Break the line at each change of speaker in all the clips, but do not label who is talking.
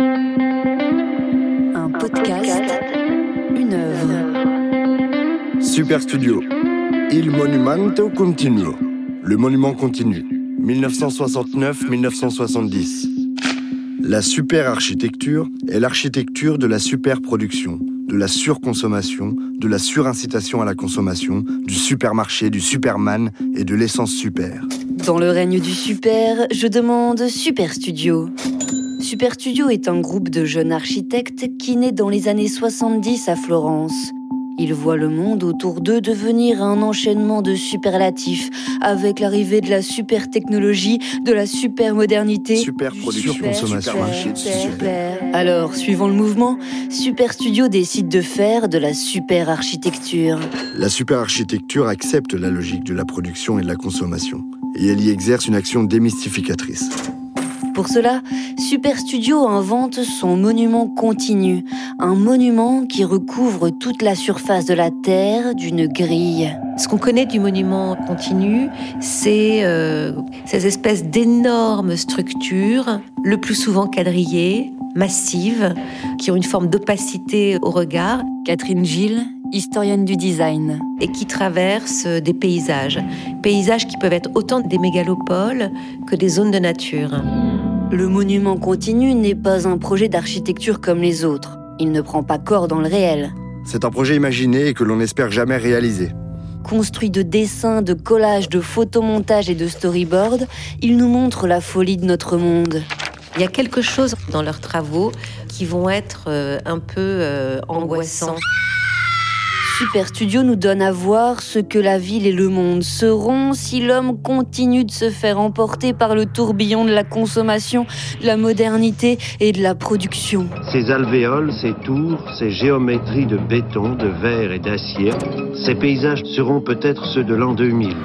Un podcast, une œuvre.
Super Studio. Il Monumento Continuo. Le monument continu. 1969-1970. La super architecture est l'architecture de la super production, de la surconsommation, de la surincitation à la consommation, du supermarché, du superman et de l'essence super.
Dans le règne du super, je demande Super Studio. Super Studio est un groupe de jeunes architectes qui naît dans les années 70 à Florence. Ils voient le monde autour d'eux devenir un enchaînement de superlatifs, avec l'arrivée de la super technologie, de la super modernité.
Super
du
production,
super,
consommation,
super,
marché, du
super,
super.
super. Alors, suivant le mouvement, Super Studio décide de faire de la super architecture.
La super architecture accepte la logique de la production et de la consommation, et elle y exerce une action démystificatrice.
Pour cela, Super Studio invente son monument continu, un monument qui recouvre toute la surface de la Terre d'une grille.
Ce qu'on connaît du monument continu, c'est euh, ces espèces d'énormes structures, le plus souvent quadrillées, massives, qui ont une forme d'opacité au regard
Catherine Gilles, historienne du design.
et qui traversent euh, des paysages. Paysages qui peuvent être autant des mégalopoles que des zones de nature.
Le monument continu n'est pas un projet d'architecture comme les autres. Il ne prend pas corps dans le réel.
C'est un projet imaginé et que l'on n'espère jamais réaliser.
Construit de dessins, de collages, de photomontages et de storyboards, il nous montre la folie de notre monde.
Il y a quelque chose dans leurs travaux qui vont être euh, un peu euh, angoissants.
Super Studio nous donne à voir ce que la ville et le monde seront si l'homme continue de se faire emporter par le tourbillon de la consommation, de la modernité et de la production.
Ces alvéoles, ces tours, ces géométries de béton, de verre et d'acier, ces paysages seront peut-être ceux de l'an 2000.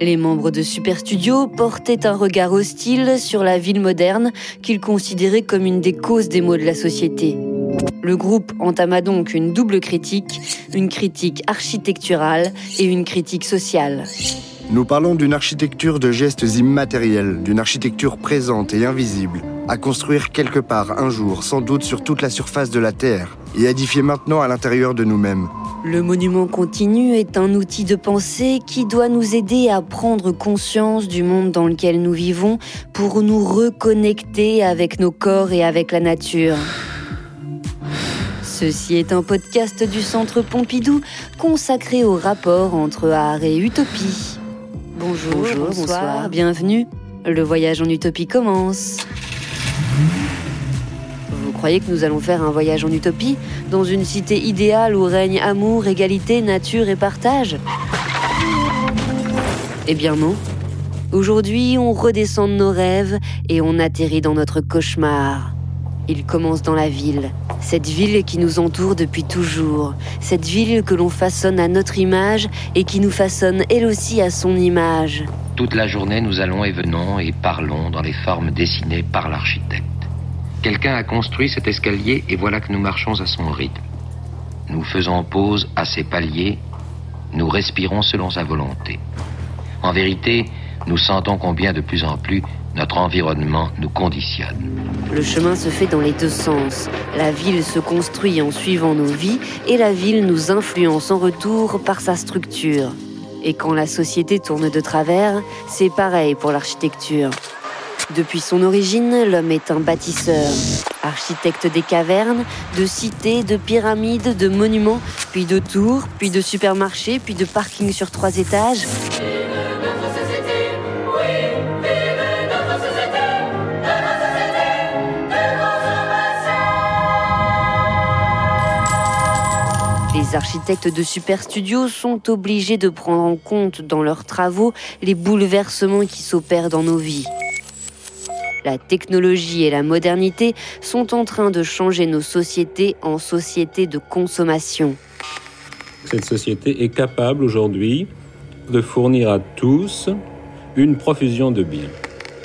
Les membres de Super Studio portaient un regard hostile sur la ville moderne qu'ils considéraient comme une des causes des maux de la société. Le groupe entama donc une double critique, une critique architecturale et une critique sociale.
Nous parlons d'une architecture de gestes immatériels, d'une architecture présente et invisible, à construire quelque part un jour, sans doute sur toute la surface de la Terre, et édifier maintenant à l'intérieur de nous-mêmes.
Le monument continu est un outil de pensée qui doit nous aider à prendre conscience du monde dans lequel nous vivons pour nous reconnecter avec nos corps et avec la nature. Ceci est un podcast du Centre Pompidou consacré au rapport entre art et utopie. Bonjour, bonsoir, bienvenue. Le voyage en utopie commence. Vous croyez que nous allons faire un voyage en utopie Dans une cité idéale où règne amour, égalité, nature et partage? Eh bien non. Aujourd'hui, on redescend de nos rêves et on atterrit dans notre cauchemar. Il commence dans la ville, cette ville qui nous entoure depuis toujours, cette ville que l'on façonne à notre image et qui nous façonne elle aussi à son image.
Toute la journée, nous allons et venons et parlons dans les formes dessinées par l'architecte. Quelqu'un a construit cet escalier et voilà que nous marchons à son rythme. Nous faisons pause à ses paliers, nous respirons selon sa volonté. En vérité, nous sentons combien de plus en plus notre environnement nous conditionne.
Le chemin se fait dans les deux sens. La ville se construit en suivant nos vies et la ville nous influence en retour par sa structure. Et quand la société tourne de travers, c'est pareil pour l'architecture. Depuis son origine, l'homme est un bâtisseur. Architecte des cavernes, de cités, de pyramides, de monuments, puis de tours, puis de supermarchés, puis de parkings sur trois étages. Les architectes de Super Studio sont obligés de prendre en compte dans leurs travaux les bouleversements qui s'opèrent dans nos vies. La technologie et la modernité sont en train de changer nos sociétés en sociétés de consommation.
Cette société est capable aujourd'hui de fournir à tous une profusion de biens.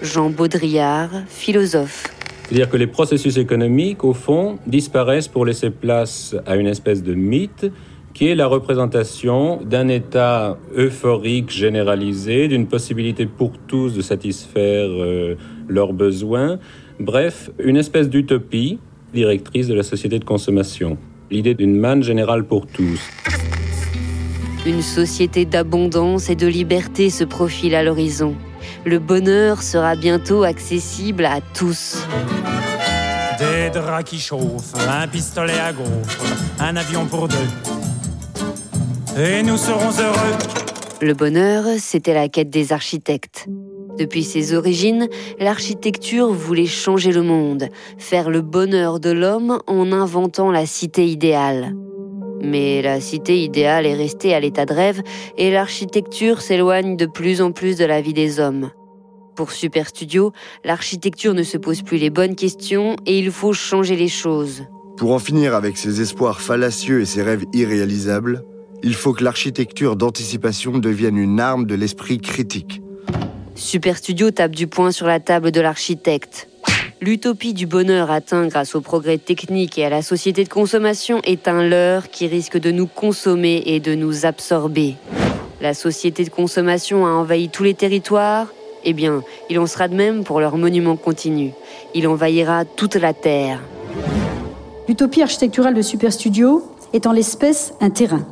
Jean Baudrillard, philosophe.
C'est-à-dire que les processus économiques, au fond, disparaissent pour laisser place à une espèce de mythe qui est la représentation d'un état euphorique généralisé, d'une possibilité pour tous de satisfaire euh, leurs besoins. Bref, une espèce d'utopie directrice de la société de consommation. L'idée d'une manne générale pour tous.
Une société d'abondance et de liberté se profile à l'horizon. Le bonheur sera bientôt accessible à tous.
Des draps qui chauffent, un pistolet à gaufres, un avion pour deux. Et nous serons heureux.
Le bonheur, c'était la quête des architectes. Depuis ses origines, l'architecture voulait changer le monde, faire le bonheur de l'homme en inventant la cité idéale. Mais la cité idéale est restée à l'état de rêve et l'architecture s'éloigne de plus en plus de la vie des hommes. Pour Super Studio, l'architecture ne se pose plus les bonnes questions et il faut changer les choses.
Pour en finir avec ses espoirs fallacieux et ses rêves irréalisables, il faut que l'architecture d'anticipation devienne une arme de l'esprit critique.
Super Studio tape du poing sur la table de l'architecte. L'utopie du bonheur atteint grâce au progrès technique et à la société de consommation est un leurre qui risque de nous consommer et de nous absorber. La société de consommation a envahi tous les territoires. Eh bien, il en sera de même pour leur monument continu. Il envahira toute la Terre.
L'utopie architecturale de Super Studio est en l'espèce un terrain.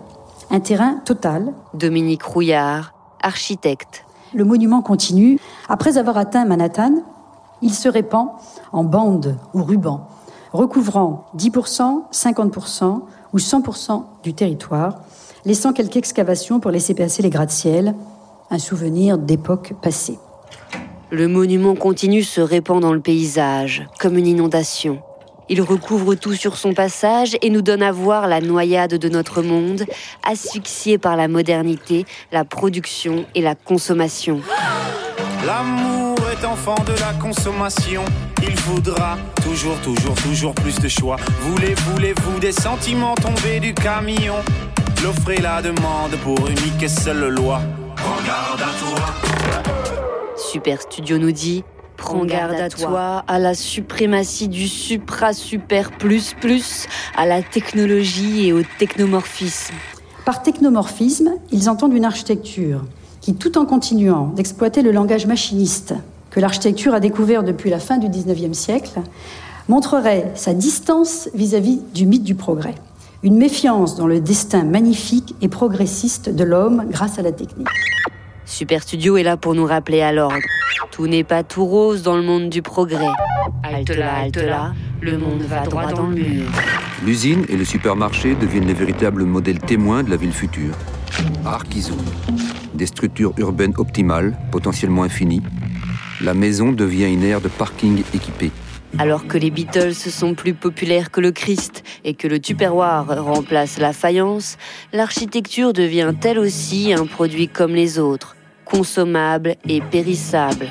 Un terrain total.
Dominique Rouillard, architecte.
Le monument continue. Après avoir atteint Manhattan, il se répand en bandes ou rubans, recouvrant 10%, 50% ou 100% du territoire, laissant quelques excavations pour laisser passer les gratte-ciel, un souvenir d'époque passée.
Le monument continu se répand dans le paysage, comme une inondation. Il recouvre tout sur son passage et nous donne à voir la noyade de notre monde, asphyxié par la modernité, la production et la consommation.
L'amour enfant de la consommation. Il faudra toujours, toujours, toujours plus de choix. Voulez, voulez-vous des sentiments tombés du camion? L'offre et la demande pour unique et seule loi. Prends garde à toi.
Super Studio nous dit Prends garde à toi, à la suprématie du supra-super plus plus, à la technologie et au technomorphisme.
Par technomorphisme, ils entendent une architecture qui, tout en continuant d'exploiter le langage machiniste que l'architecture a découvert depuis la fin du XIXe siècle, montrerait sa distance vis-à-vis du mythe du progrès, une méfiance dans le destin magnifique et progressiste de l'homme grâce à la technique.
Super Studio est là pour nous rappeler à l'ordre. Tout n'est pas tout rose dans le monde du progrès. Halte là, halte là, le monde va droit dans le mur.
L'usine et le supermarché deviennent les véritables modèles témoins de la ville future. Arkizu. Des structures urbaines optimales, potentiellement infinies. La maison devient une aire de parking équipée.
Alors que les Beatles sont plus populaires que le Christ et que le Tupperware remplace la faïence, l'architecture devient elle aussi un produit comme les autres, consommable et périssable.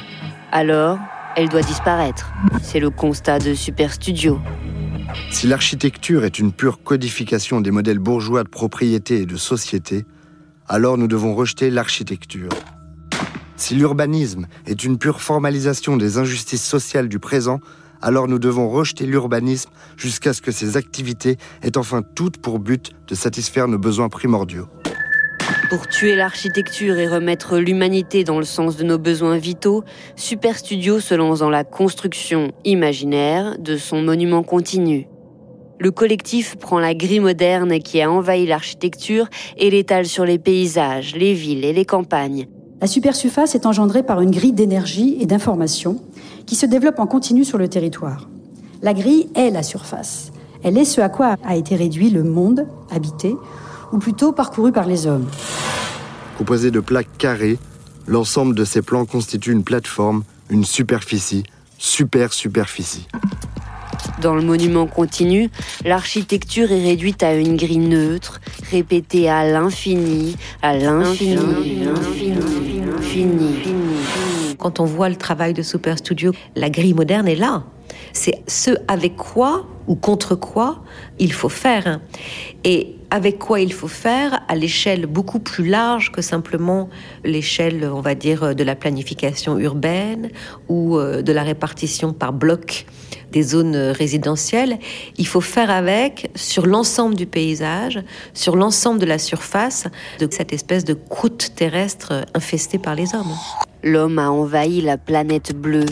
Alors, elle doit disparaître. C'est le constat de Super Studio.
Si l'architecture est une pure codification des modèles bourgeois de propriété et de société, alors nous devons rejeter l'architecture. Si l'urbanisme est une pure formalisation des injustices sociales du présent, alors nous devons rejeter l'urbanisme jusqu'à ce que ces activités aient enfin toutes pour but de satisfaire nos besoins primordiaux.
Pour tuer l'architecture et remettre l'humanité dans le sens de nos besoins vitaux, Super Studio se lance dans la construction imaginaire de son monument continu. Le collectif prend la grille moderne qui a envahi l'architecture et l'étale sur les paysages, les villes et les campagnes.
La supersurface est engendrée par une grille d'énergie et d'information qui se développe en continu sur le territoire. La grille est la surface. Elle est ce à quoi a été réduit le monde habité, ou plutôt parcouru par les hommes.
Composé de plaques carrées, l'ensemble de ces plans constitue une plateforme, une superficie, super superficie.
Dans le monument continu, l'architecture est réduite à une grille neutre, répétée à l'infini, à l'infini,
Quand on voit le travail de Super Studio, la grille moderne est là. C'est ce avec quoi ou contre quoi il faut faire. Et avec quoi il faut faire à l'échelle beaucoup plus large que simplement l'échelle, on va dire, de la planification urbaine ou euh, de la répartition par bloc des zones résidentielles. Il faut faire avec sur l'ensemble du paysage, sur l'ensemble de la surface de cette espèce de croûte terrestre infestée par les hommes.
L'homme a envahi la planète bleue.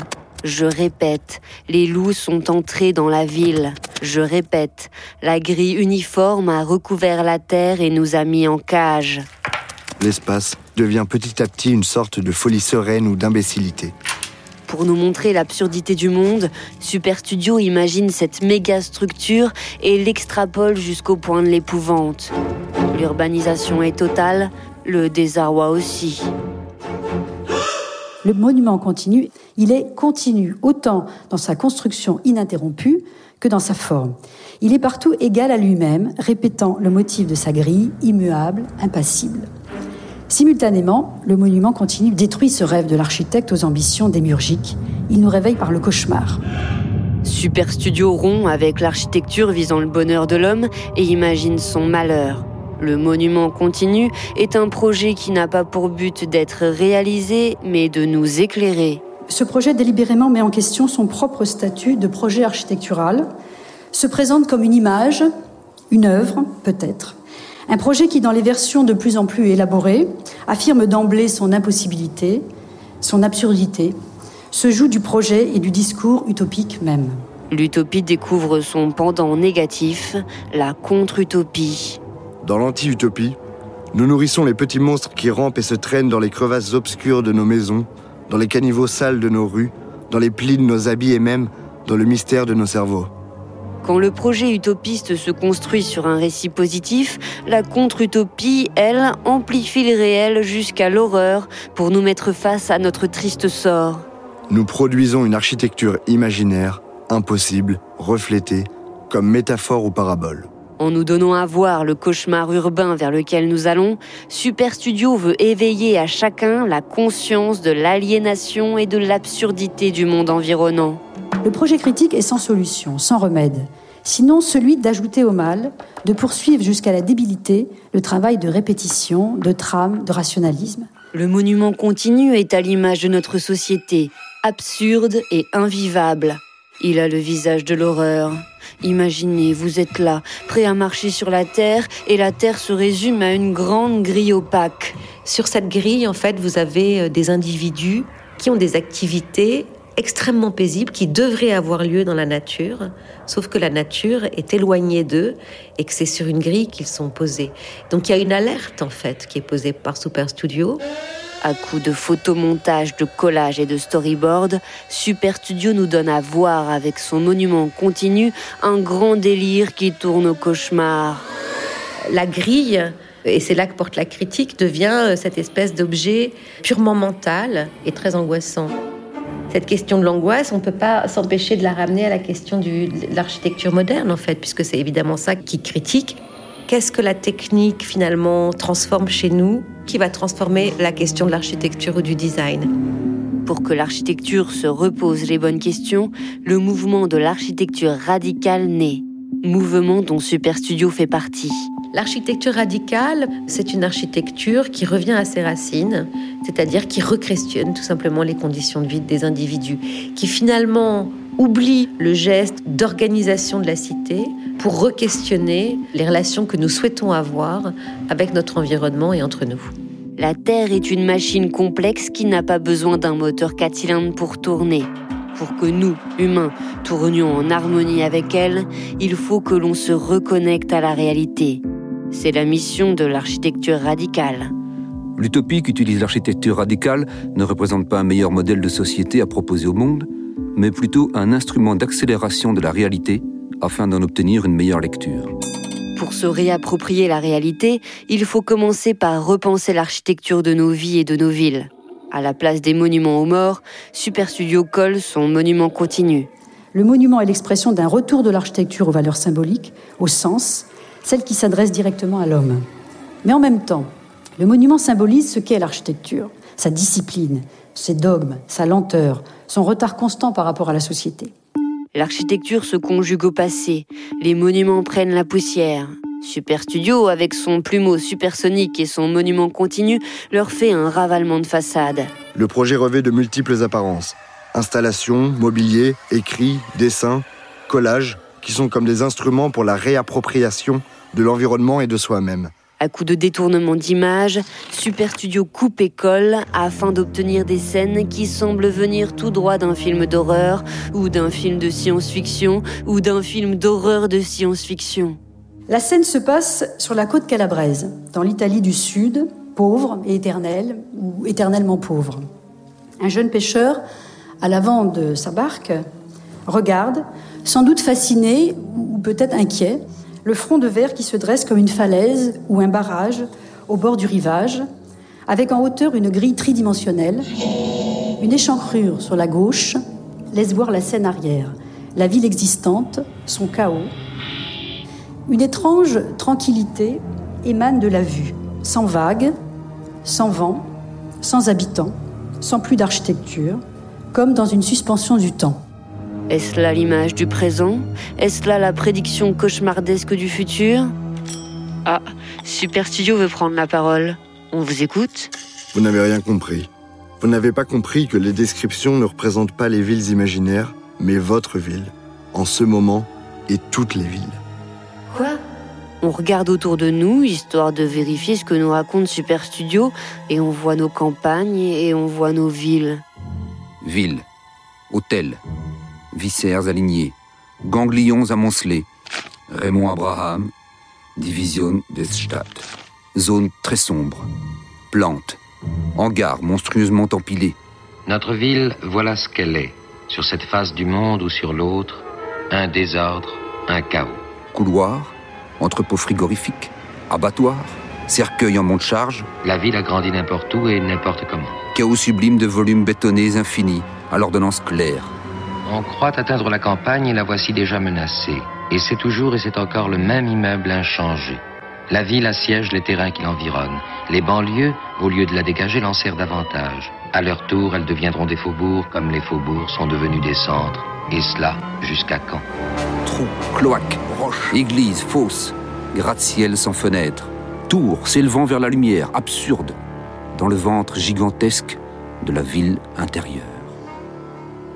Je répète, les loups sont entrés dans la ville. Je répète, la grille uniforme a recouvert la terre et nous a mis en cage.
L'espace devient petit à petit une sorte de folie sereine ou d'imbécilité.
Pour nous montrer l'absurdité du monde, Super Studio imagine cette méga structure et l'extrapole jusqu'au point de l'épouvante. L'urbanisation est totale, le désarroi aussi.
Le monument continu, il est continu, autant dans sa construction ininterrompue que dans sa forme. Il est partout égal à lui-même, répétant le motif de sa grille, immuable, impassible. Simultanément, le monument continu détruit ce rêve de l'architecte aux ambitions démiurgiques. Il nous réveille par le cauchemar.
Super Studio rompt avec l'architecture visant le bonheur de l'homme et imagine son malheur. Le monument continu est un projet qui n'a pas pour but d'être réalisé, mais de nous éclairer.
Ce projet délibérément met en question son propre statut de projet architectural, se présente comme une image, une œuvre peut-être. Un projet qui, dans les versions de plus en plus élaborées, affirme d'emblée son impossibilité, son absurdité, se joue du projet et du discours utopique même.
L'utopie découvre son pendant négatif, la contre-utopie.
Dans l'anti-utopie, nous nourrissons les petits monstres qui rampent et se traînent dans les crevasses obscures de nos maisons, dans les caniveaux sales de nos rues, dans les plis de nos habits et même dans le mystère de nos cerveaux.
Quand le projet utopiste se construit sur un récit positif, la contre-utopie, elle, amplifie le réel jusqu'à l'horreur pour nous mettre face à notre triste sort.
Nous produisons une architecture imaginaire, impossible, reflétée, comme métaphore ou parabole.
En nous donnant à voir le cauchemar urbain vers lequel nous allons, Super Studio veut éveiller à chacun la conscience de l'aliénation et de l'absurdité du monde environnant.
Le projet critique est sans solution, sans remède, sinon celui d'ajouter au mal, de poursuivre jusqu'à la débilité le travail de répétition, de trame, de rationalisme.
Le monument continu est à l'image de notre société, absurde et invivable. Il a le visage de l'horreur. Imaginez, vous êtes là, prêt à marcher sur la Terre, et la Terre se résume à une grande grille opaque.
Sur cette grille, en fait, vous avez euh, des individus qui ont des activités extrêmement paisibles qui devraient avoir lieu dans la nature, sauf que la nature est éloignée d'eux et que c'est sur une grille qu'ils sont posés. Donc il y a une alerte en fait qui est posée par Super Studio.
À coup de photomontage, de collage et de storyboard, Super Studio nous donne à voir avec son monument continu un grand délire qui tourne au cauchemar.
La grille, et c'est là que porte la critique, devient cette espèce d'objet purement mental et très angoissant. Cette question de l'angoisse, on ne peut pas s'empêcher de la ramener à la question de l'architecture moderne, en fait, puisque c'est évidemment ça qui critique. Qu'est-ce que la technique finalement transforme chez nous qui va transformer la question de l'architecture ou du design?
Pour que l'architecture se repose les bonnes questions, le mouvement de l'architecture radicale naît, mouvement dont Super Studio fait partie.
L'architecture radicale, c'est une architecture qui revient à ses racines, c'est-à-dire qui requestionne tout simplement les conditions de vie des individus, qui finalement oublie le geste d'organisation de la cité pour re-questionner les relations que nous souhaitons avoir avec notre environnement et entre nous.
La Terre est une machine complexe qui n'a pas besoin d'un moteur 4 cylindres pour tourner. Pour que nous, humains, tournions en harmonie avec elle, il faut que l'on se reconnecte à la réalité. C'est la mission de l'architecture radicale.
L'utopie qu'utilise l'architecture radicale ne représente pas un meilleur modèle de société à proposer au monde, mais plutôt un instrument d'accélération de la réalité afin d'en obtenir une meilleure lecture.
Pour se réapproprier la réalité, il faut commencer par repenser l'architecture de nos vies et de nos villes. À la place des monuments aux morts, Super Studio colle son monument continu.
Le monument est l'expression d'un retour de l'architecture aux valeurs symboliques, au sens, celle qui s'adresse directement à l'homme. Mais en même temps, le monument symbolise ce qu'est l'architecture, sa discipline, ses dogmes, sa lenteur, son retard constant par rapport à la société.
L'architecture se conjugue au passé, les monuments prennent la poussière. Super Studio, avec son plumeau supersonique et son monument continu, leur fait un ravalement de façade.
Le projet revêt de multiples apparences. Installations, mobilier, écrits, dessins, collages, qui sont comme des instruments pour la réappropriation de l'environnement et de soi-même.
À coup de détournement d'image, Super Studio coupe et colle afin d'obtenir des scènes qui semblent venir tout droit d'un film d'horreur ou d'un film de science-fiction ou d'un film d'horreur de science-fiction.
La scène se passe sur la côte calabraise, dans l'Italie du Sud, pauvre et éternelle, ou éternellement pauvre. Un jeune pêcheur, à l'avant de sa barque, regarde, sans doute fasciné ou peut-être inquiet, le front de verre qui se dresse comme une falaise ou un barrage au bord du rivage, avec en hauteur une grille tridimensionnelle. Une échancrure sur la gauche laisse voir la scène arrière, la ville existante, son chaos. Une étrange tranquillité émane de la vue, sans vagues, sans vent, sans habitants, sans plus d'architecture, comme dans une suspension du temps.
Est-ce là l'image du présent? Est-ce là la prédiction cauchemardesque du futur? Ah, Super Studio veut prendre la parole. On vous écoute
Vous n'avez rien compris. Vous n'avez pas compris que les descriptions ne représentent pas les villes imaginaires, mais votre ville, en ce moment, et toutes les villes.
On regarde autour de nous, histoire de vérifier ce que nous raconte Super Studio, et on voit nos campagnes et on voit nos villes.
Villes, hôtels, viscères alignés, ganglions amoncelés, Raymond Abraham, Division des Stadt. Zone très sombre, plantes, hangars monstrueusement empilés.
Notre ville, voilà ce qu'elle est. Sur cette face du monde ou sur l'autre, un désordre, un chaos.
Couloirs, entrepôts frigorifiques, abattoirs, cercueils en monte-charge.
La ville a grandi n'importe où et n'importe comment.
Chaos sublime de volumes bétonnés infinis, à l'ordonnance claire.
On croit atteindre la campagne et la voici déjà menacée. Et c'est toujours et c'est encore le même immeuble inchangé. La ville assiège les terrains qui l'environnent. Les banlieues, au lieu de la dégager, l'en servent davantage. À leur tour, elles deviendront des faubourgs comme les faubourgs sont devenus des centres. Et cela, jusqu'à quand?
Trous, cloaques, roches, églises, fosses, gratte-ciel sans fenêtres, tours s'élevant vers la lumière, absurde, dans le ventre gigantesque de la ville intérieure.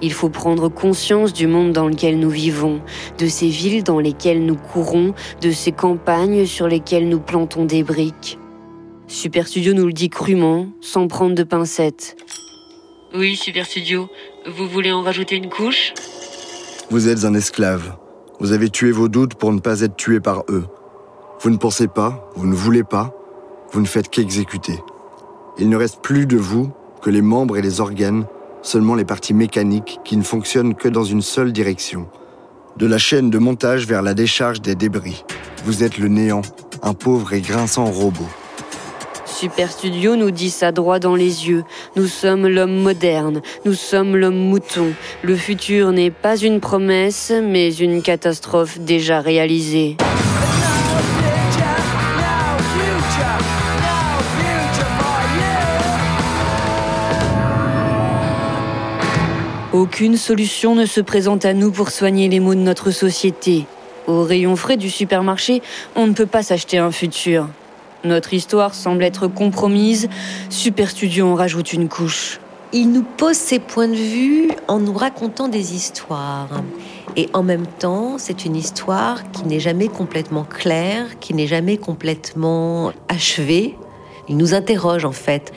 Il faut prendre conscience du monde dans lequel nous vivons, de ces villes dans lesquelles nous courons, de ces campagnes sur lesquelles nous plantons des briques. Super Studio nous le dit crûment, sans prendre de pincettes. Oui, Super Studio, vous voulez en rajouter une couche?
Vous êtes un esclave. Vous avez tué vos doutes pour ne pas être tué par eux. Vous ne pensez pas, vous ne voulez pas, vous ne faites qu'exécuter. Il ne reste plus de vous que les membres et les organes, seulement les parties mécaniques qui ne fonctionnent que dans une seule direction. De la chaîne de montage vers la décharge des débris. Vous êtes le néant, un pauvre et grinçant robot.
Super Studio nous dit ça droit dans les yeux. Nous sommes l'homme moderne, nous sommes l'homme mouton. Le futur n'est pas une promesse, mais une catastrophe déjà réalisée. Aucune solution ne se présente à nous pour soigner les maux de notre société. Au rayon frais du supermarché, on ne peut pas s'acheter un futur. Notre histoire semble être compromise. Super Studio en rajoute une couche.
Il nous pose ses points de vue en nous racontant des histoires. Et en même temps, c'est une histoire qui n'est jamais complètement claire, qui n'est jamais complètement achevée. Il nous interroge en fait.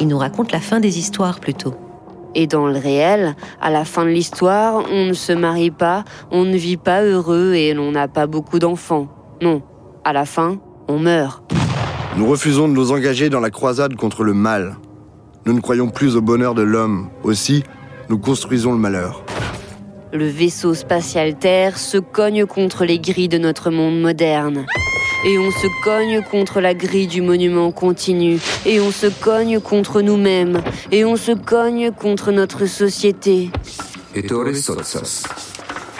Il nous raconte la fin des histoires plutôt.
Et dans le réel, à la fin de l'histoire, on ne se marie pas, on ne vit pas heureux et l'on n'a pas beaucoup d'enfants. Non, à la fin, on meurt.
Nous refusons de nous engager dans la croisade contre le mal. Nous ne croyons plus au bonheur de l'homme. Aussi, nous construisons le malheur.
Le vaisseau spatial Terre se cogne contre les grilles de notre monde moderne. Et on se cogne contre la grille du monument continu. Et on se cogne contre nous-mêmes. Et on se cogne contre notre société.
Ettore sotsas.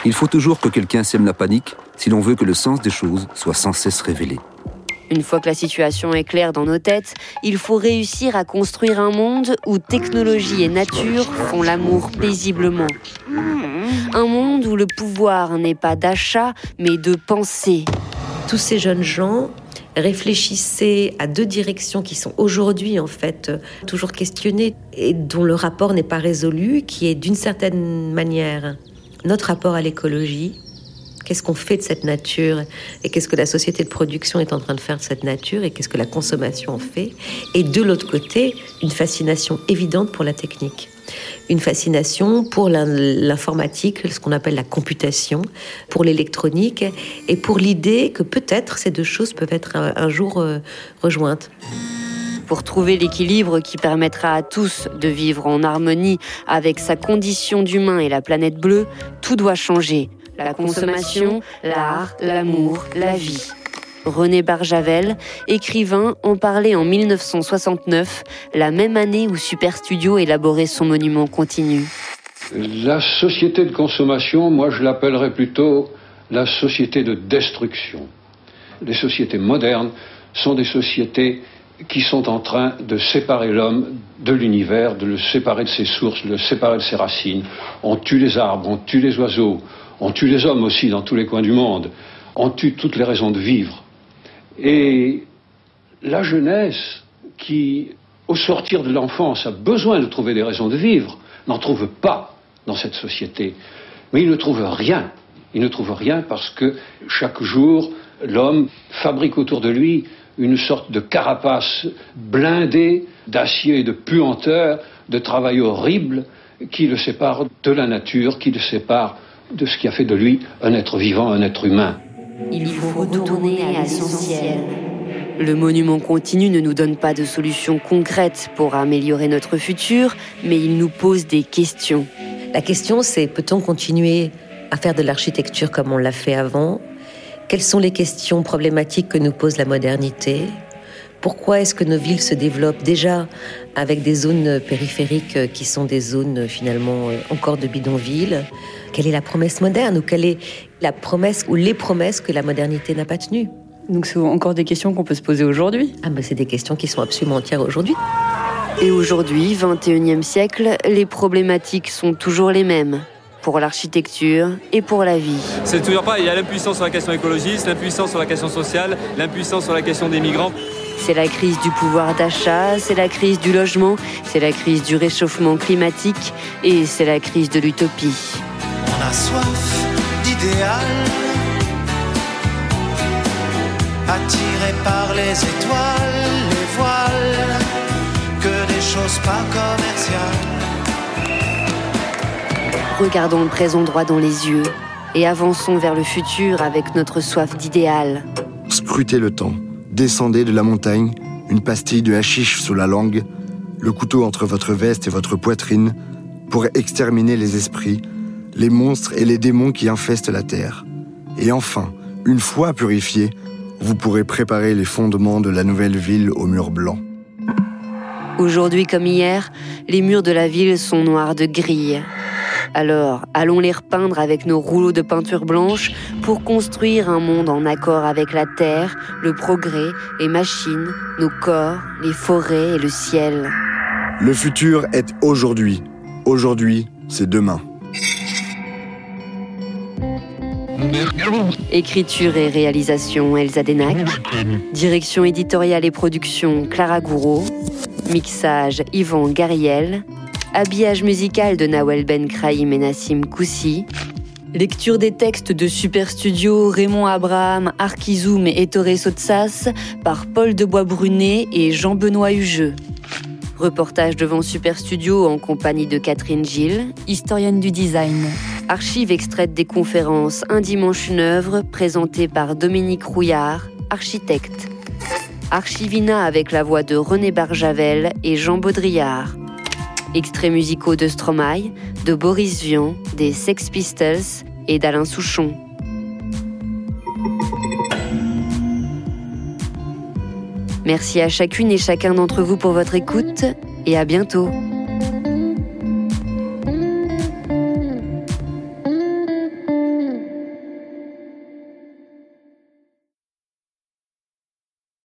Il faut toujours que quelqu'un sème la panique si l'on veut que le sens des choses soit sans cesse révélé.
Une fois que la situation est claire dans nos têtes, il faut réussir à construire un monde où technologie et nature font l'amour paisiblement. Un monde où le pouvoir n'est pas d'achat, mais de pensée.
tous ces jeunes gens réfléchissaient à deux directions qui sont aujourd'hui en fait toujours questionnées et dont le rapport n'est pas résolu, qui est d'une certaine manière notre rapport à l'écologie. Qu'est-ce qu'on fait de cette nature et qu'est-ce que la société de production est en train de faire de cette nature et qu'est-ce que la consommation en fait Et de l'autre côté, une fascination évidente pour la technique une fascination pour l'informatique, ce qu'on appelle la computation, pour l'électronique et pour l'idée que peut-être ces deux choses peuvent être un, jour euh, rejointes.
Pour trouver l'équilibre qui permettra à tous de vivre en harmonie avec sa condition d'humain et la planète bleue, tout doit changer. La consommation, l'art, l'amour, la vie. René Barjavel, écrivain, en parlait en 1969, la même année où Super Studio élaborait son monument continu.
La société de consommation, moi je l'appellerais plutôt la société de destruction. Les sociétés modernes sont des sociétés qui sont en train de séparer l'homme de l'univers, de le séparer de ses sources, de le séparer de ses racines. On tue les arbres, on tue les oiseaux, on tue les hommes aussi dans tous les coins du monde. On tue toutes les raisons de vivre. Et la jeunesse qui, au sortir de l'enfance, a besoin de trouver des raisons de vivre, n'en trouve pas dans cette société. Mais il ne trouve rien. Il ne trouve rien parce que chaque jour, l'homme fabrique autour de lui une sorte de carapace blindée d'acier et de puanteur, de travail horrible qui le sépare de la nature, qui le sépare de ce qui a fait de lui un être vivant, un être humain.
Il faut retourner à l'essentiel. Le monument continu ne nous donne pas de solutions concrètes pour améliorer notre futur, mais il nous pose des questions.
La question, c'est peut-on continuer à faire de l'architecture comme on l'a fait avant? Quelles sont les questions problématiques que nous pose la modernité? Pourquoi est-ce que nos villes se développent déjà avec des zones périphériques qui sont des zones finalement encore de bidonville? Quelle est la promesse moderne ou quelle est la promesse ou les promesses que la modernité n'a pas tenues?
Donc c'est encore des questions qu'on peut se poser aujourd'hui
Ah ben c'est des questions qui sont absolument entières aujourd'hui.
Et aujourd'hui, 21e siècle, les problématiques sont toujours les mêmes pour l'architecture et pour la vie.
C'est toujours pas, il y a l'impuissance sur la question écologiste, l'impuissance sur la question sociale, l'impuissance sur la question des migrants.
C'est la crise du pouvoir d'achat, c'est la crise du logement, c'est la crise du réchauffement climatique et c'est la crise de l'utopie.
On a soif Attiré par les étoiles, les voiles, que des choses pas commerciales.
Regardons le présent droit dans les yeux et avançons vers le futur avec notre soif d'idéal.
Scrutez le temps, descendez de la montagne, une pastille de hashish sous la langue, le couteau entre votre veste et votre poitrine, pour exterminer les esprits, les monstres et les démons qui infestent la terre. Et enfin, une fois purifié, vous pourrez préparer les fondements de la nouvelle ville aux murs blancs.
Aujourd'hui comme hier, les murs de la ville sont noirs de grille. Alors, allons les repeindre avec nos rouleaux de peinture blanche pour construire un monde en accord avec la terre, le progrès, les machines, nos corps, les forêts et le ciel.
Le futur est aujourd'hui. Aujourd'hui, c'est demain.
Écriture et réalisation Elsa Denac. Direction éditoriale et production Clara Gouraud. Mixage Yvan Gariel. Habillage musical de Nawel Ben Kraïm et Nassim Koussi. Lecture des textes de Super Studio, Raymond Abraham, Arkizoum et Ettore Sotsas par Paul de Bois-Brunet et Jean-Benoît Hugeux. Reportage devant Super Studio en compagnie de Catherine Gilles, historienne du design. Archives extraites des conférences Un dimanche une œuvre, présentée par Dominique Rouillard, architecte. Archivina avec la voix de René Barjavel et Jean Baudrillard. Extraits musicaux de Stromae, de Boris Vian, des Sex Pistols et d'Alain Souchon. Merci à chacune et chacun d'entre vous pour votre écoute et à bientôt.